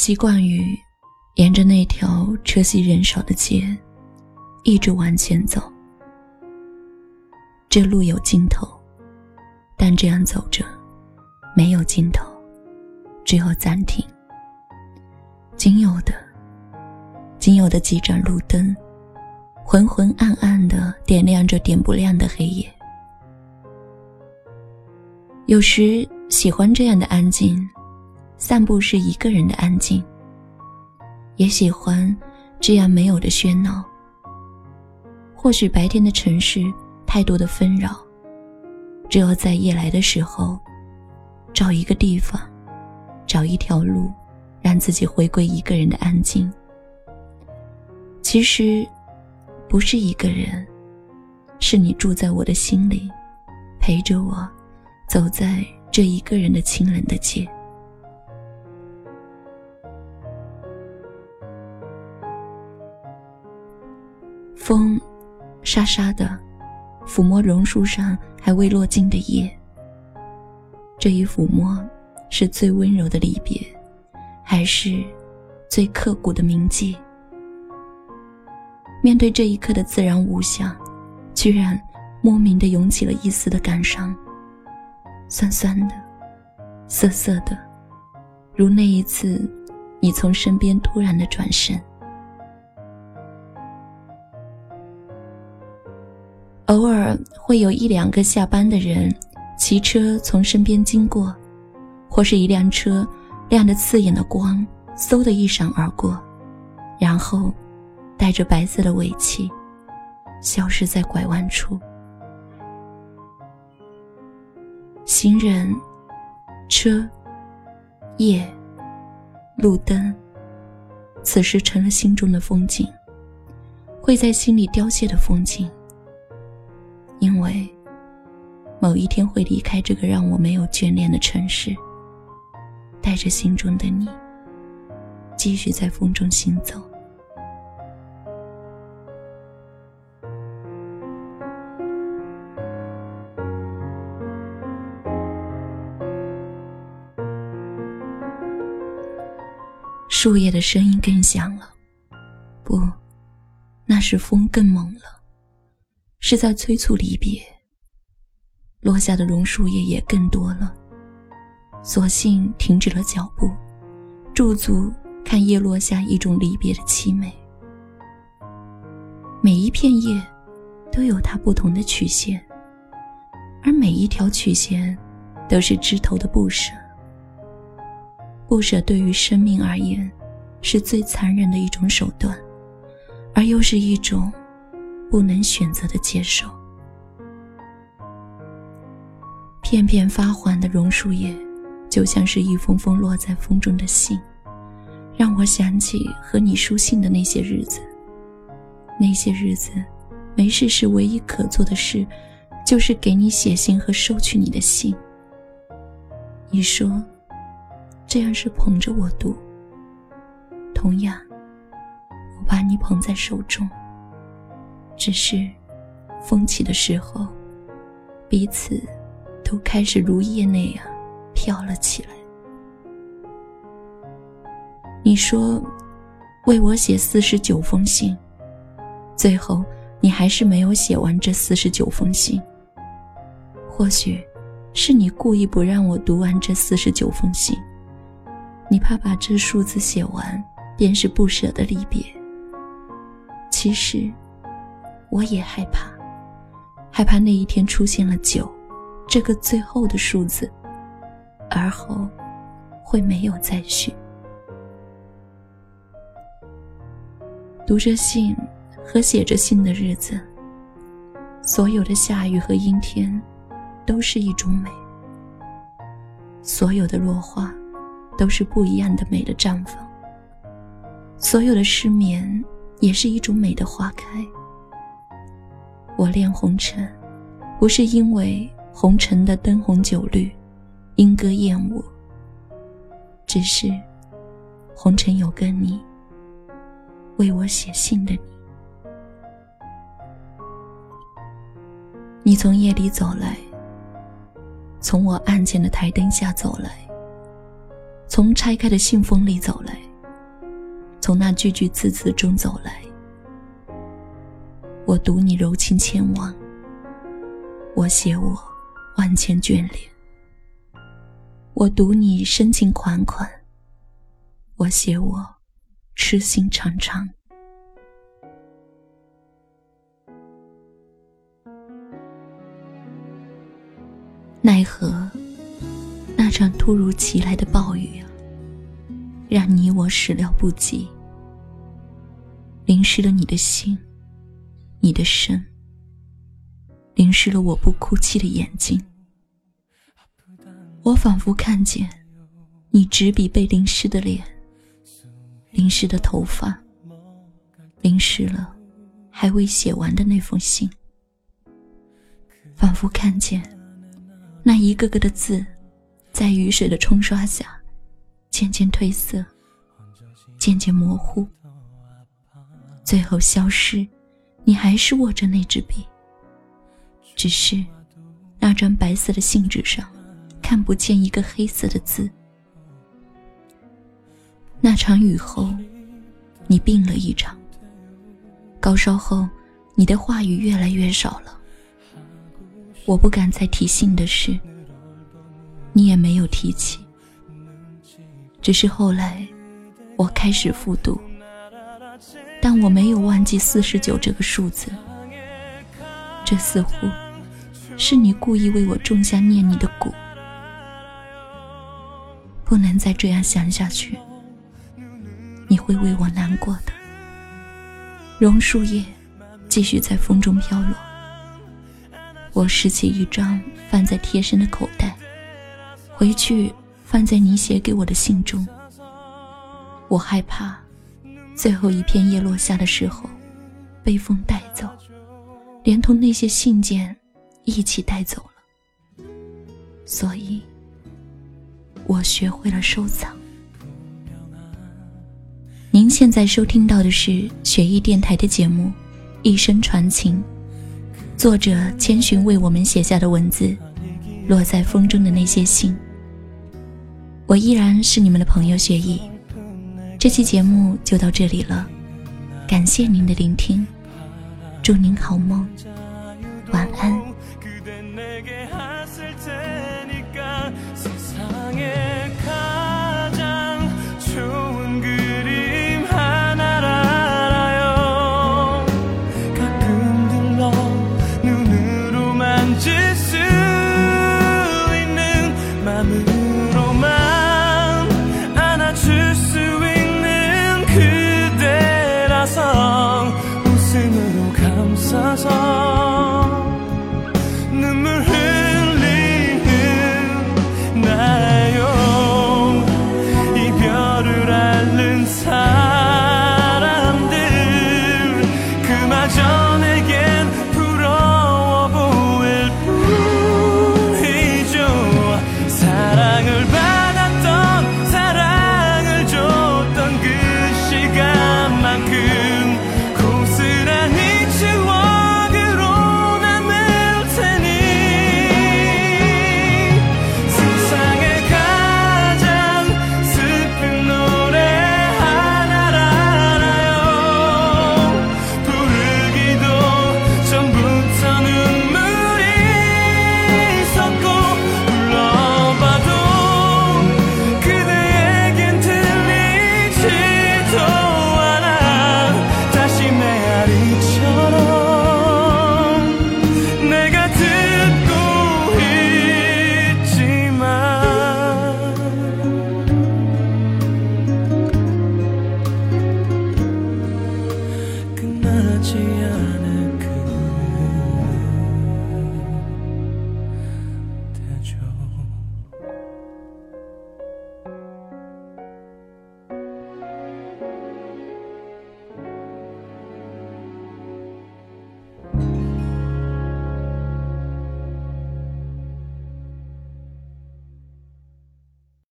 习惯于沿着那条车稀人少的街一直往前走。这路有尽头，但这样走着没有尽头，只有暂停。仅有的，仅有的几盏路灯，昏昏暗暗的点亮着点不亮的黑夜。有时喜欢这样的安静，散步是一个人的安静。也喜欢这样没有的喧闹。或许白天的城市。太多的纷扰，只有在夜来的时候，找一个地方，找一条路，让自己回归一个人的安静。其实，不是一个人，是你住在我的心里，陪着我，走在这一个人的清冷的街。风，沙沙的。抚摸榕树上还未落尽的叶，这一抚摸，是最温柔的离别，还是最刻骨的铭记？面对这一刻的自然无相，居然莫名的涌起了一丝的感伤，酸酸的，涩涩的，如那一次，你从身边突然的转身。偶尔会有一两个下班的人骑车从身边经过，或是一辆车亮得刺眼的光，嗖的一闪而过，然后带着白色的尾气消失在拐弯处。行人、车、夜、路灯，此时成了心中的风景，会在心里凋谢的风景。因为某一天会离开这个让我没有眷恋的城市，带着心中的你，继续在风中行走。树叶的声音更响了，不，那是风更猛了。是在催促离别。落下的榕树叶也更多了，索性停止了脚步，驻足看叶落下一种离别的凄美。每一片叶，都有它不同的曲线，而每一条曲线，都是枝头的不舍。不舍对于生命而言，是最残忍的一种手段，而又是一种。不能选择的接受，片片发黄的榕树叶，就像是一封封落在风中的信，让我想起和你书信的那些日子。那些日子，没事时唯一可做的事，就是给你写信和收取你的信。你说，这样是捧着我读。同样，我把你捧在手中。只是，风起的时候，彼此都开始如叶那样飘了起来。你说，为我写四十九封信，最后你还是没有写完这四十九封信。或许，是你故意不让我读完这四十九封信，你怕把这数字写完，便是不舍的离别。其实。我也害怕，害怕那一天出现了九，这个最后的数字，而后会没有再续。读着信和写着信的日子，所有的下雨和阴天，都是一种美；所有的落花，都是不一样的美的绽放；所有的失眠，也是一种美的花开。我恋红尘，不是因为红尘的灯红酒绿、莺歌燕舞，只是红尘有个你，为我写信的你。你从夜里走来，从我案前的台灯下走来，从拆开的信封里走来，从那句句字字中走来。我读你柔情千万，我写我万千眷恋。我读你深情款款，我写我痴心长长。奈何那场突如其来的暴雨啊，让你我始料不及，淋湿了你的心，你的身，淋湿了我不哭泣的眼睛。我仿佛看见你纸笔被淋湿的脸，淋湿的头发，淋湿了还未写完的那封信，仿佛看见。那一个个的字，在雨水的冲刷下，渐渐褪色，渐渐模糊，最后消失。你还是握着那支笔，只是那张白色的信纸上，看不见一个黑色的字。那场雨后，你病了一场。高烧后，你的话语越来越少了。我不敢再提信的事，你也没有提起。只是后来，我开始复读，但我没有忘记四十九这个数字。这似乎是你故意为我种下念你的蛊。不能再这样想下去，你会为我难过的。榕树叶继续在风中飘落。我拾起一张，放在贴身的口袋，回去放在你写给我的信中。我害怕，最后一片叶落下的时候，被风带走，连同那些信件一起带走了。所以，我学会了收藏。您现在收听到的是雪艺电台的节目《一生传情》。作者千寻为我们写下的文字，落在风中的那些信。我依然是你们的朋友雪艺。这期节目就到这里了。感谢您的聆听。祝您好梦。晚安。 죠